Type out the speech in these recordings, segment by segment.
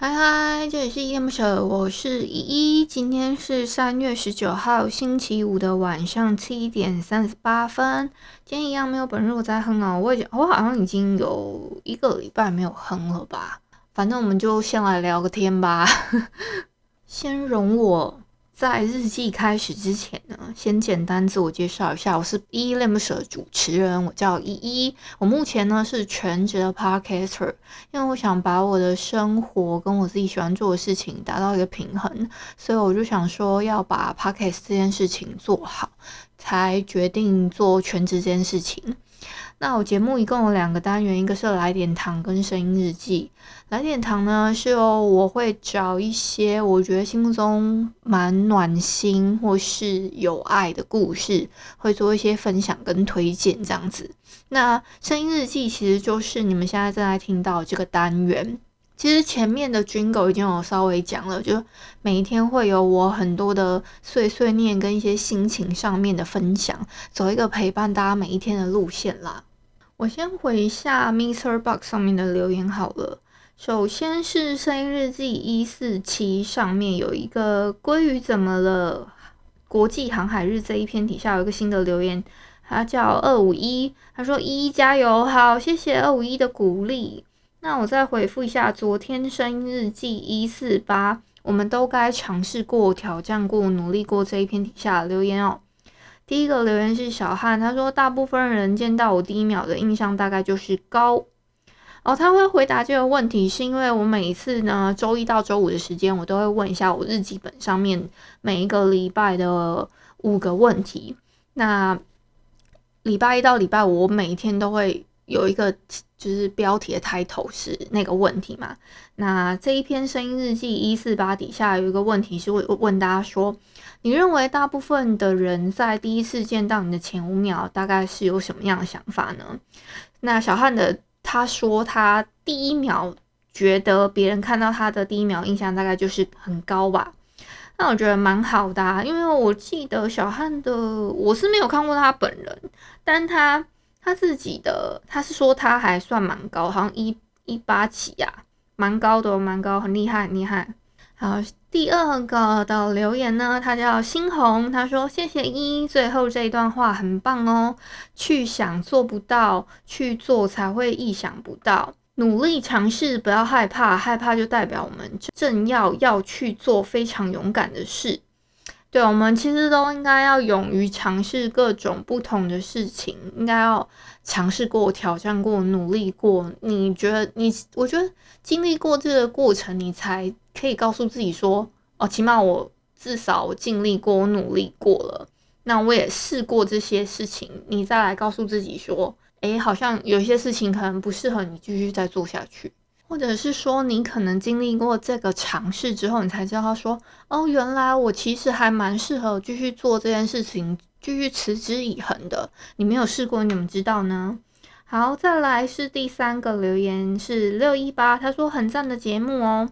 嗨嗨，这里是 EM 社，我是依依。今天是三月十九号星期五的晚上七点三十八分。今天一样没有本日我在哼啊，我已经我好像已经有一个礼拜没有哼了吧。反正我们就先来聊个天吧。先容我。在日记开始之前呢，先简单自我介绍一下，我是依依恋不舍的主持人，我叫依依。我目前呢是全职的 Podcaster，因为我想把我的生活跟我自己喜欢做的事情达到一个平衡，所以我就想说要把 Podcast 这件事情做好，才决定做全职这件事情。那我节目一共有两个单元，一个是来点糖跟声音日记。来点糖呢，是哦，我会找一些我觉得心目中蛮暖心或是有爱的故事，会做一些分享跟推荐这样子。那声音日记其实就是你们现在正在听到这个单元。其实前面的军狗已经有稍微讲了，就每一天会有我很多的碎碎念跟一些心情上面的分享，走一个陪伴大家每一天的路线啦。我先回一下 MixerBox 上面的留言好了。首先是声音日记一四七上面有一个鲑鱼怎么了？国际航海日这一篇底下有一个新的留言，他叫二五一，他说一加油，好，谢谢二五一的鼓励。那我再回复一下昨天声音日记一四八，我们都该尝试过、挑战过、努力过这一篇底下留言哦。第一个留言是小汉，他说大部分人见到我第一秒的印象大概就是高。哦，他会回答这个问题，是因为我每一次呢，周一到周五的时间，我都会问一下我日记本上面每一个礼拜的五个问题。那礼拜一到礼拜五，我每一天都会有一个就是标题的抬头是那个问题嘛。那这一篇声音日记一四八底下有一个问题是问问大家说。你认为大部分的人在第一次见到你的前五秒，大概是有什么样的想法呢？那小汉的他说，他第一秒觉得别人看到他的第一秒印象大概就是很高吧。那我觉得蛮好的，因为我记得小汉的我是没有看过他本人，但他他自己的他是说他还算蛮高，好像一一八几呀，蛮高的，蛮高，很厉害，很厉害。好。第二个的留言呢，他叫新红，他说谢谢一，最后这一段话很棒哦。去想做不到，去做才会意想不到。努力尝试，不要害怕，害怕就代表我们正要要去做非常勇敢的事。对，我们其实都应该要勇于尝试各种不同的事情，应该要尝试过、挑战过、努力过。你觉得你？我觉得经历过这个过程，你才。可以告诉自己说，哦，起码我至少我尽力过，我努力过了。那我也试过这些事情，你再来告诉自己说，诶，好像有些事情可能不适合你继续再做下去，或者是说你可能经历过这个尝试之后，你才知道说，哦，原来我其实还蛮适合继续做这件事情，继续持之以恒的。你没有试过，你怎么知道呢？好，再来是第三个留言是六一八，他说很赞的节目哦。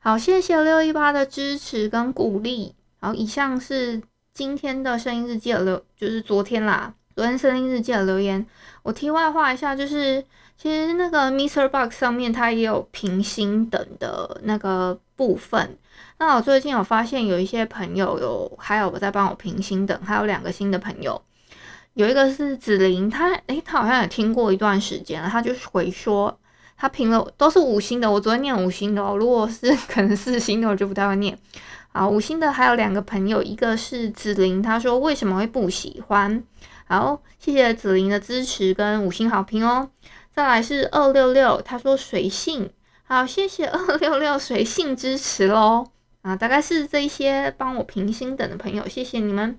好，谢谢六一八的支持跟鼓励。好，以上是今天的声音日记的留，就是昨天啦，昨天声音日记的留言。我题外话一下，就是其实那个 Mister Box 上面它也有评星等的那个部分。那我最近有发现有一些朋友有，还有我在帮我评星等，还有两个新的朋友，有一个是子琳，他诶、欸，他好像也听过一段时间了，他就回说。他评了都是五星的，我昨天念五星的哦。如果是可能四星的，我就不太会念。好，五星的还有两个朋友，一个是子琳，他说为什么会不喜欢？好，谢谢紫琳的支持跟五星好评哦。再来是二六六，他说随性，好，谢谢 二六六随性支持喽。啊，大概是这些帮我评星等的朋友，谢谢你们。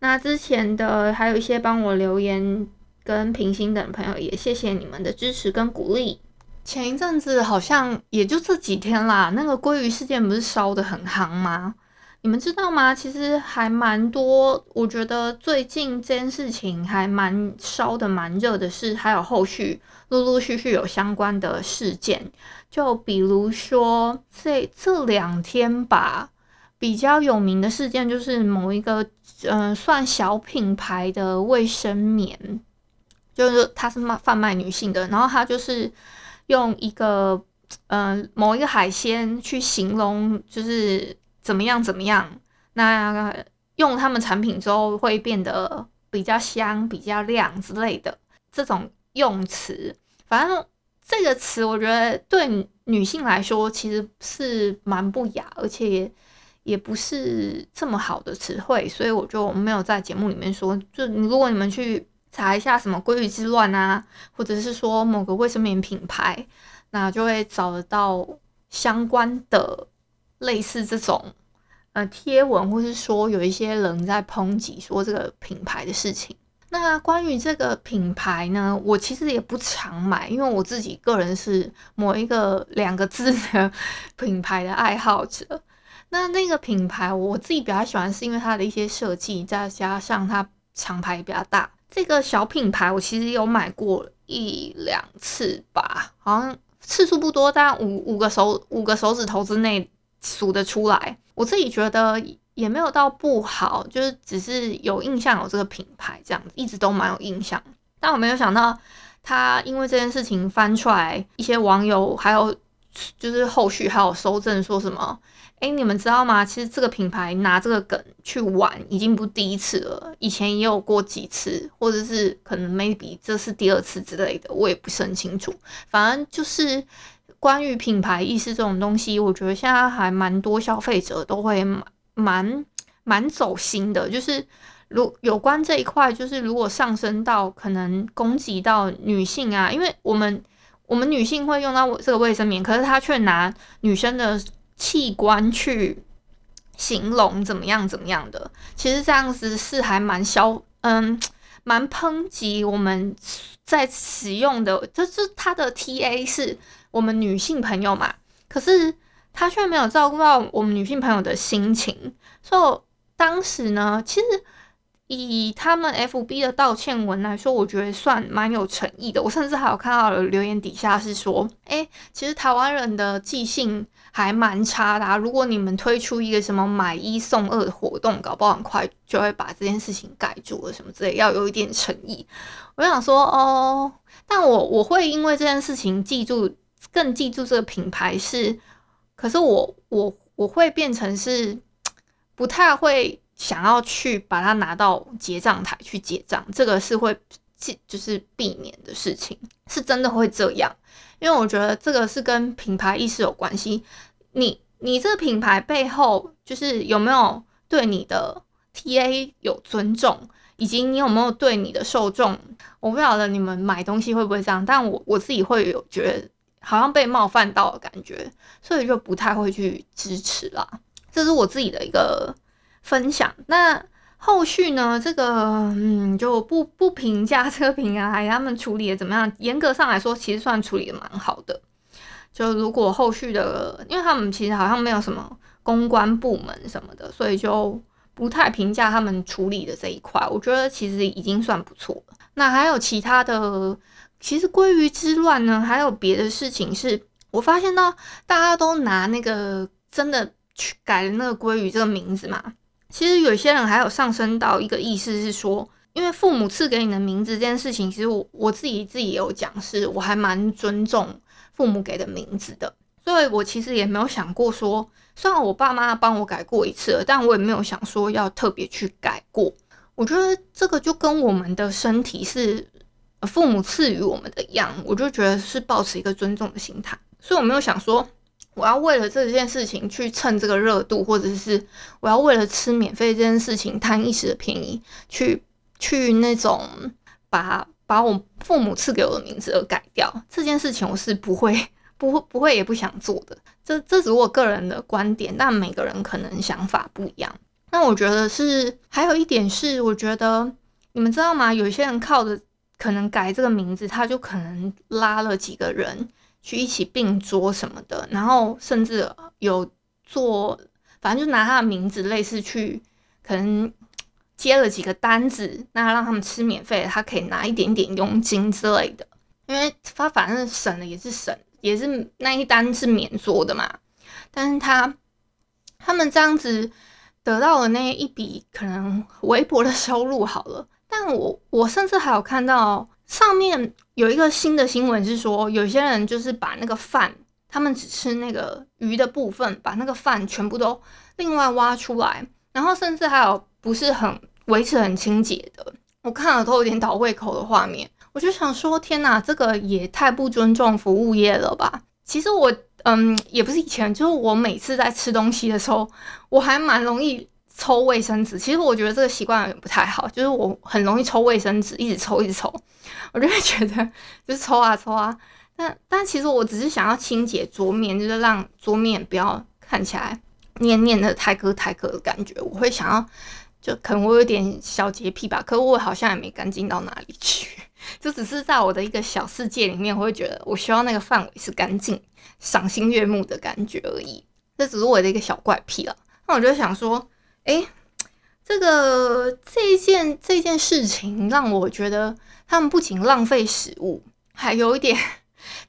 那之前的还有一些帮我留言跟评星等的朋友，也谢谢你们的支持跟鼓励。前一阵子好像也就这几天啦，那个鲑鱼事件不是烧得很夯吗？你们知道吗？其实还蛮多，我觉得最近这件事情还蛮烧的蛮热的是，还有后续陆陆续续有相关的事件，就比如说这这两天吧，比较有名的事件就是某一个嗯、算小品牌的卫生棉，就是它是卖贩卖女性的，然后它就是用一个嗯、某一个海鲜去形容就是。怎么样？怎么样？那用他们产品之后会变得比较香、比较亮之类的这种用词，反正这个词我觉得对女性来说其实是蛮不雅，而且也不是这么好的词汇，所以我就没有在节目里面说。就如果你们去查一下什么“鲑鱼之乱”啊，或者是说某个卫生棉品牌，那就会找得到相关的。类似这种呃贴文，或是说有一些人在抨击说这个品牌的事情。那关于这个品牌呢，我其实也不常买，因为我自己个人是某一个两个字的品牌的爱好者。那那个品牌我自己比较喜欢，是因为它的一些设计，再加上它厂牌比较大。这个小品牌我其实有买过一两次吧，好像次数不多，但五五个手五个手指头之内。数得出来，我自己觉得也没有到不好，就是只是有印象有这个品牌这样子，一直都蛮有印象。但我没有想到，他因为这件事情翻出来，一些网友还有就是后续还有搜证说什么，哎、你们知道吗？其实这个品牌拿这个梗去玩已经不第一次了，以前也有过几次，或者是可能 maybe 这是第二次之类的，我也不是很清楚。反正就是。关于品牌意识这种东西，我觉得现在还蛮多消费者都会蛮蛮蛮走心的。就是如有关这一块，就是如果上升到可能攻击到女性啊，因为我们我们女性会用到这个卫生棉，可是他却拿女生的器官去形容怎么样怎么样的，其实这样子是还蛮消嗯蛮抨击我们在使用的，就是它的 TA 是。我们女性朋友嘛，可是他却没有照顾到我们女性朋友的心情，所以当时呢，其实以他们 FB 的道歉文来说，我觉得算蛮有诚意的。我甚至还有看到了留言底下是说，哎，其实台湾人的记性还蛮差的啊。如果你们推出一个什么买一送二的活动，搞不好很快就会把这件事情盖住了，什么之类，要有一点诚意。我想说，哦，但我我会因为这件事情记住。更记住这个品牌是，可是我我我会变成是不太会想要去把它拿到结账台去结账，这个是会就是避免的事情，是真的会这样，因为我觉得这个是跟品牌意识有关系。你你这个品牌背后就是有没有对你的 TA 有尊重，以及你有没有对你的受众，我不晓得你们买东西会不会这样，但我我自己会有觉得。好像被冒犯到的感觉，所以就不太会去支持啦。这是我自己的一个分享。那后续呢？这个嗯，就不不评价这个品牌他们处理的怎么样。严格上来说，其实算处理的蛮好的。就如果后续的，因为他们其实好像没有什么公关部门什么的，所以就不太评价他们处理的这一块。我觉得其实已经算不错了。那还有其他的。其实鲑鱼之乱呢，还有别的事情是，我发现到大家都拿那个真的去改了那个鲑鱼这个名字嘛。其实有些人还有上升到一个意思是说，因为父母赐给你的名字这件事情，其实我我自己自己也有讲，是我还蛮尊重父母给的名字的。所以我其实也没有想过说，虽然我爸妈帮我改过一次了，但我也没有想说要特别去改过。我觉得这个就跟我们的身体是。父母赐予我们的样，我就觉得是抱持一个尊重的心态，所以我没有想说我要为了这件事情去蹭这个热度，或者是我要为了吃免费这件事情贪一时的便宜，去去那种把把我父母赐给我的名字而改掉这件事情，我是不会不会不会也不想做的。这这只是我个人的观点，但每个人可能想法不一样。那我觉得是还有一点是，我觉得你们知道吗？有些人靠着。可能改这个名字，他就可能拉了几个人去一起并桌什么的，然后甚至有做，反正就拿他的名字，类似去可能接了几个单子，那让他们吃免费，他可以拿一点点佣金之类的。因为他反正省了也是省，也是那一单是免桌的嘛。但是他他们这样子得到了那一笔可能微薄的收入好了。但我我甚至还有看到上面有一个新的新闻是说，有些人就是把那个饭，他们只吃那个鱼的部分，把那个饭全部都另外挖出来，然后甚至还有不是很维持很清洁的，我看了都有点倒胃口的画面。我就想说，天哪，这个也太不尊重服务业了吧！其实我，嗯，也不是以前，就是我每次在吃东西的时候，我还蛮容易抽卫生纸。其实我觉得这个习惯有点不太好，就是我很容易抽卫生纸，一直抽，一直抽，我就会觉得就是抽啊抽啊。但但其实我只是想要清洁桌面，就是让桌面不要看起来黏黏的、太疙太疙的感觉。我会想要，就可能我有点小洁癖吧，可我好像也没干净到哪里去。就只是在我的一个小世界里面，我会觉得我需要那个范围是干净、赏心悦目的感觉而已。这只是我的一个小怪癖了。那我就想说，哎，这个这件这件事情让我觉得他们不仅浪费食物，还有一点。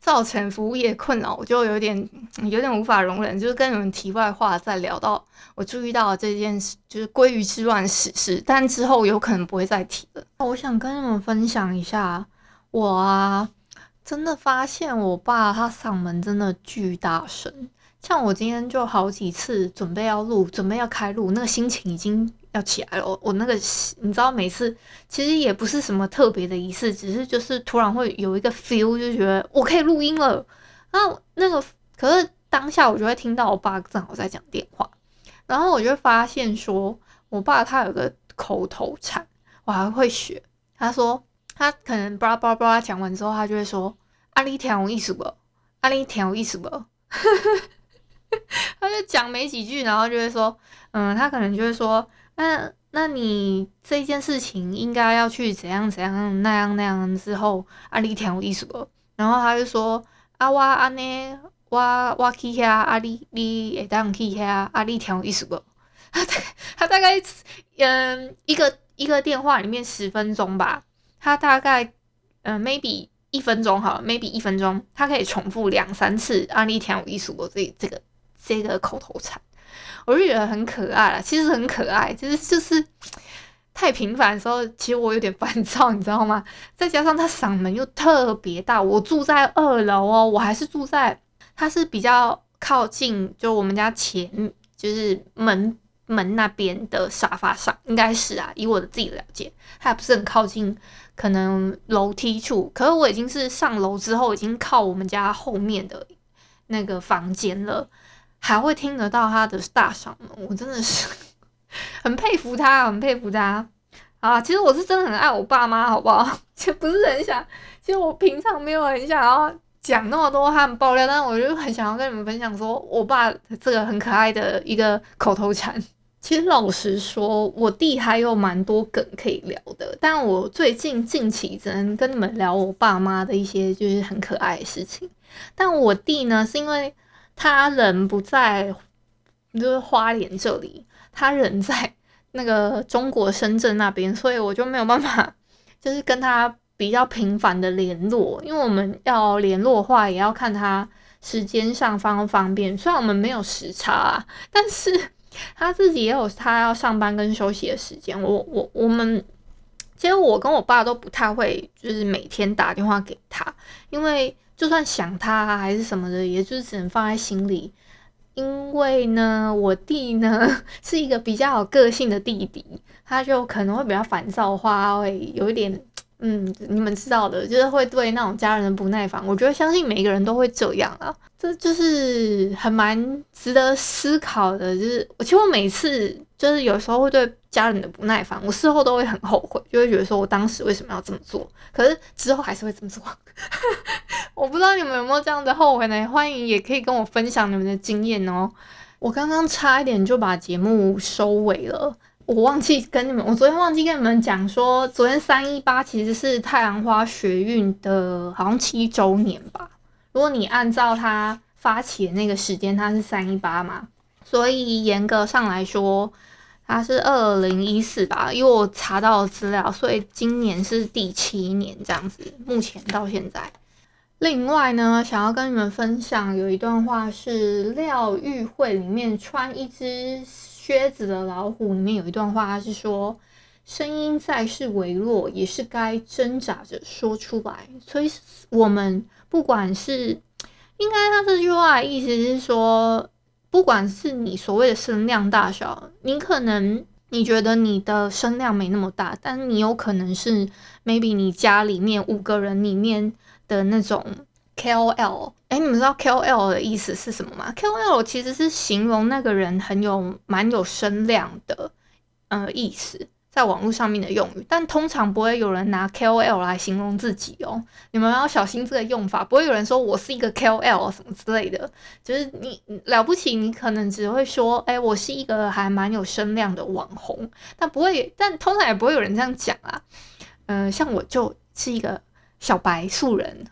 造成服务业困扰，我就有点有点无法容忍。就是跟你们题外话再聊到我注意到这件事，就是鲑鱼之乱史事，但之后有可能不会再提了。我想跟你们分享一下，我啊真的发现我爸他嗓门真的巨大声，像我今天就好几次准备要录，准备要开录，那个心情已经。要起来了，我那个你知道，每次其实也不是什么特别的仪式，只是就是突然会有一个 feel，就觉得我可以录音了。然后那个可是当下我就会听到我爸正好在讲电话，然后我就发现说，我爸他有个口头禅，我还会学。他说他可能巴拉巴拉巴拉讲完之后，他就会说：“阿里挺有意思不？阿里挺有意思不？” 他就讲没几句，然后就会说：“嗯，他可能就会说。”那那你这件事情应该要去怎样怎样那样那样之后，阿丽挺有意思不？然后他就说啊我安呢，我我去遐，阿里你会当去遐，阿里挺有意思不？他大概他大概嗯一个一个电话里面十分钟吧，他大概嗯 maybe 一分钟好了，maybe 一分钟，他可以重复两三次阿里挺有意思不？这这个这个口头禅。我就觉得很可爱啦，其实很可爱，就是就是太频繁的时候，其实我有点烦躁，你知道吗？再加上他嗓门又特别大，我住在二楼哦，我还是住在，他是比较靠近，就我们家前就是门门那边的沙发上，应该是啊，以我的自己的了解，他也不是很靠近，可能楼梯处，可是我已经是上楼之后，已经靠我们家后面的那个房间了。还会听得到他的大嗓门，我真的是 很佩服他，很佩服他啊！其实我是真的很爱我爸妈，好不好？就不是很想，其实我平常没有很想要讲那么多他们爆料，但是我就很想要跟你们分享，说我爸这个很可爱的一个口头禅。其实老实说，我弟还有蛮多梗可以聊的，但我最近近期只能跟你们聊我爸妈的一些就是很可爱的事情。但我弟呢，是因为。他人不在，就是花莲这里，他人在那个中国深圳那边，所以我就没有办法，就是跟他比较频繁的联络，因为我们要联络话，也要看他时间上方不方便。虽然我们没有时差，但是他自己也有他要上班跟休息的时间。我我我们，其实我跟我爸都不太会，就是每天打电话给他，因为。就算想他还是什么的，也就是只能放在心里。因为呢，我弟呢 是一个比较有个性的弟弟，他就可能会比较烦躁话，会有一点，嗯，你们知道的，就是会对那种家人不耐烦。我觉得相信每一个人都会这样啊，这就是很蛮值得思考的。就是，其实我每次就是有时候会对家人的不耐烦，我事后都会很后悔，就会觉得说我当时为什么要这么做，可是之后还是会这么做。我不知道你们有没有这样的后悔呢？欢迎也可以跟我分享你们的经验哦。我刚刚差一点就把节目收尾了，我忘记跟你们，我昨天忘记跟你们讲说，昨天三一八其实是太阳花学运的好像七周年吧。如果你按照他发起的那个时间，它是三一八嘛，所以严格上来说，他是二零一四吧，因为我查到资料，所以今年是第七年这样子，目前到现在。另外呢，想要跟你们分享有一段话是廖玉慧里面穿一只靴子的老虎里面有一段话，是说。声音再是微弱，也是该挣扎着说出来。所以，我们不管是应该，他这句话的意思是说，不管是你所谓的声量大小，你可能你觉得你的声量没那么大，但你有可能是 maybe 你家里面五个人里面的那种 KOL。哎，你们知道 KOL 的意思是什么吗？KOL 其实是形容那个人很有蛮有声量的，呃，意思。在网络上面的用语，但通常不会有人拿 KOL 来形容自己哦。你们要小心这个用法，不会有人说我是一个 KOL 什么之类的。就是你了不起，你可能只会说，哎，我是一个还蛮有声量的网红，但不会，但通常也不会有人这样讲啊。嗯、像我就是一个小白素人。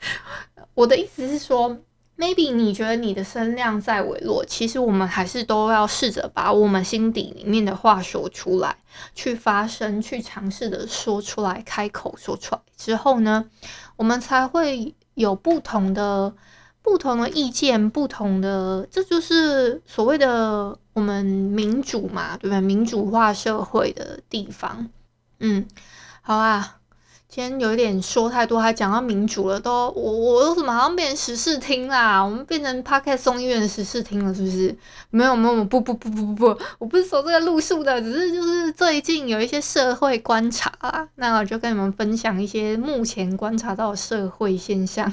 我的意思是说。Maybe 你觉得你的声量在微弱，其实我们还是都要试着把我们心底里面的话说出来，去发声，去尝试的说出来，开口说出来之后呢，我们才会有不同的、不同的意见，不同的，这就是所谓的我们民主嘛，对吧？民主化社会的地方。嗯，好啊。今天有一点说太多，还讲到民主了，都我我都怎么好像变成时事听啦？我们变成 Podcast 众议院的时事听了，是不是？没有没有不不不不不不，我不是走这个路数的，只是就是最近有一些社会观察啊，那我就跟你们分享一些目前观察到的社会现象。